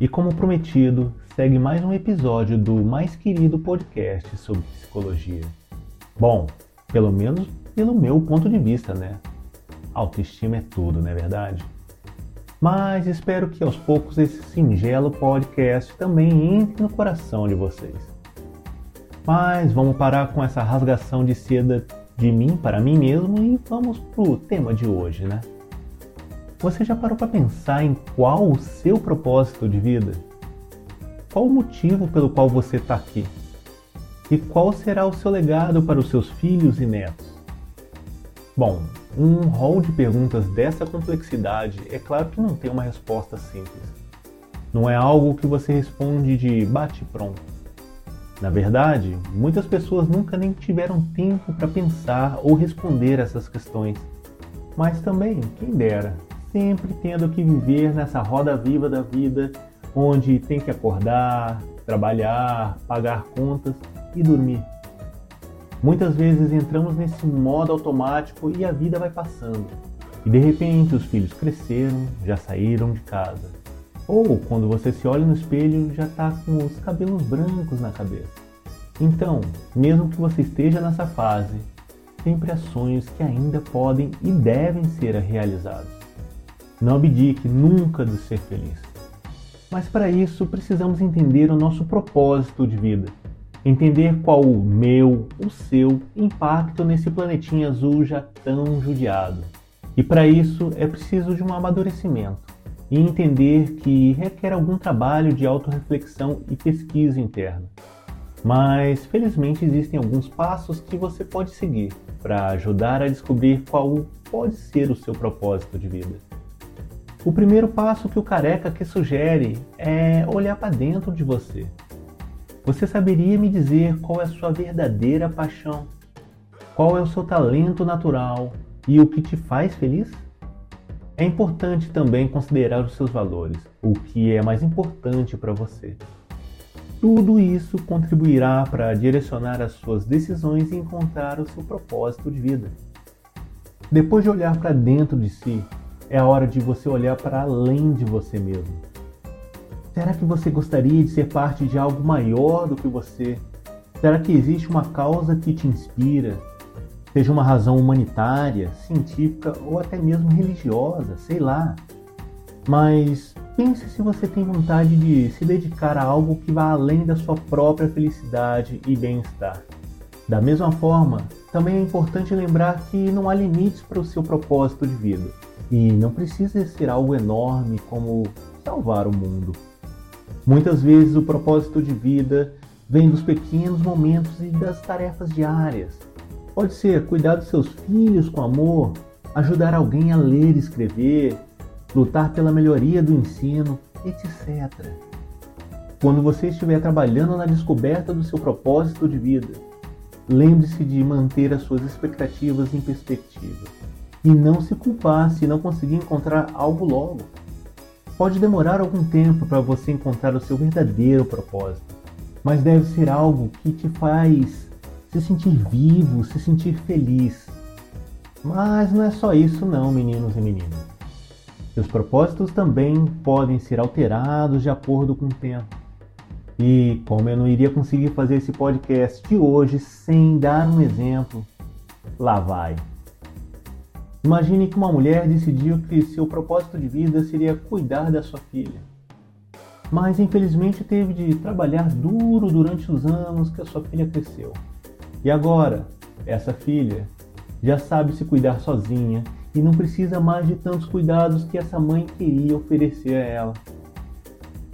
E como prometido, segue mais um episódio do mais querido podcast sobre psicologia. Bom, pelo menos pelo meu ponto de vista, né? Autoestima é tudo, não é verdade? Mas espero que aos poucos esse singelo podcast também entre no coração de vocês. Mas vamos parar com essa rasgação de seda de mim para mim mesmo e vamos pro tema de hoje, né? Você já parou para pensar em qual o seu propósito de vida? Qual o motivo pelo qual você está aqui? E qual será o seu legado para os seus filhos e netos? Bom, um rol de perguntas dessa complexidade é claro que não tem uma resposta simples. Não é algo que você responde de bate-pronto. Na verdade, muitas pessoas nunca nem tiveram tempo para pensar ou responder essas questões. Mas também, quem dera, sempre tendo que viver nessa roda viva da vida, onde tem que acordar, trabalhar, pagar contas e dormir. Muitas vezes entramos nesse modo automático e a vida vai passando. E de repente os filhos cresceram, já saíram de casa. Ou quando você se olha no espelho, já está com os cabelos brancos na cabeça. Então, mesmo que você esteja nessa fase, sempre há sonhos que ainda podem e devem ser realizados. Não abdique nunca de ser feliz. Mas para isso precisamos entender o nosso propósito de vida. Entender qual o meu, o seu impacto nesse planetinha azul já tão judiado. E para isso é preciso de um amadurecimento e entender que requer algum trabalho de autorreflexão e pesquisa interna. Mas felizmente existem alguns passos que você pode seguir para ajudar a descobrir qual pode ser o seu propósito de vida. O primeiro passo que o careca que sugere é olhar para dentro de você. Você saberia me dizer qual é a sua verdadeira paixão? Qual é o seu talento natural e o que te faz feliz? É importante também considerar os seus valores, o que é mais importante para você. Tudo isso contribuirá para direcionar as suas decisões e encontrar o seu propósito de vida. Depois de olhar para dentro de si, é a hora de você olhar para além de você mesmo. Será que você gostaria de ser parte de algo maior do que você? Será que existe uma causa que te inspira? Seja uma razão humanitária, científica ou até mesmo religiosa, sei lá. Mas pense se você tem vontade de se dedicar a algo que vá além da sua própria felicidade e bem-estar. Da mesma forma, também é importante lembrar que não há limites para o seu propósito de vida. E não precisa ser algo enorme como salvar o mundo. Muitas vezes o propósito de vida vem dos pequenos momentos e das tarefas diárias. Pode ser cuidar dos seus filhos com amor, ajudar alguém a ler e escrever, lutar pela melhoria do ensino, etc. Quando você estiver trabalhando na descoberta do seu propósito de vida, lembre-se de manter as suas expectativas em perspectiva e não se culpar se não conseguir encontrar algo logo. Pode demorar algum tempo para você encontrar o seu verdadeiro propósito, mas deve ser algo que te faz se sentir vivo, se sentir feliz. Mas não é só isso não, meninos e meninas. Seus propósitos também podem ser alterados de acordo com o tempo. E como eu não iria conseguir fazer esse podcast de hoje sem dar um exemplo, lá vai. Imagine que uma mulher decidiu que seu propósito de vida seria cuidar da sua filha. Mas infelizmente teve de trabalhar duro durante os anos que a sua filha cresceu. E agora, essa filha já sabe se cuidar sozinha e não precisa mais de tantos cuidados que essa mãe queria oferecer a ela.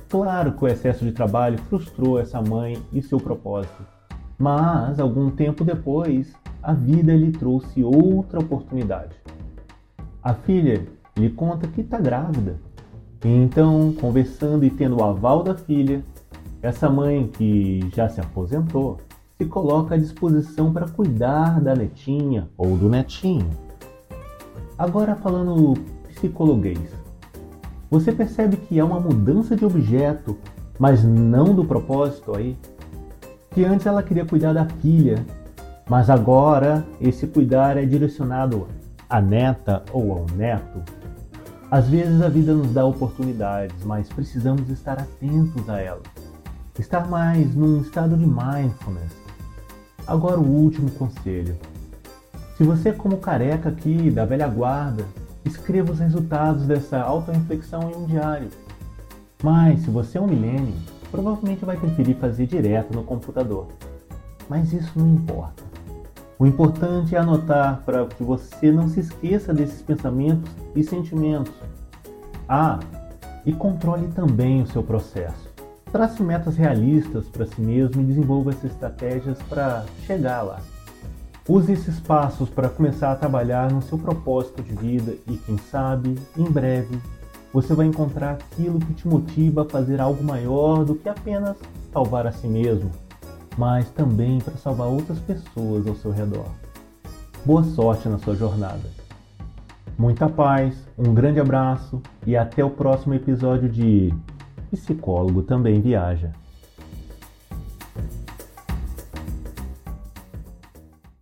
Claro que o excesso de trabalho frustrou essa mãe e seu propósito, mas algum tempo depois, a vida lhe trouxe outra oportunidade. A filha lhe conta que está grávida. E então, conversando e tendo o aval da filha, essa mãe, que já se aposentou, se coloca à disposição para cuidar da netinha ou do netinho. Agora falando psicologuês, você percebe que há uma mudança de objeto, mas não do propósito aí? Que antes ela queria cuidar da filha, mas agora esse cuidar é direcionado a neta ou ao neto. Às vezes a vida nos dá oportunidades, mas precisamos estar atentos a elas. Estar mais num estado de mindfulness. Agora o último conselho. Se você, como careca aqui da velha guarda, escreva os resultados dessa auto-reflexão em um diário. Mas se você é um milênio, provavelmente vai preferir fazer direto no computador. Mas isso não importa. O importante é anotar para que você não se esqueça desses pensamentos e sentimentos. Ah, e controle também o seu processo. Trace metas realistas para si mesmo e desenvolva essas estratégias para chegar lá. Use esses passos para começar a trabalhar no seu propósito de vida e, quem sabe, em breve, você vai encontrar aquilo que te motiva a fazer algo maior do que apenas salvar a si mesmo, mas também para salvar outras pessoas ao seu redor. Boa sorte na sua jornada. Muita paz, um grande abraço e até o próximo episódio de Psicólogo também viaja.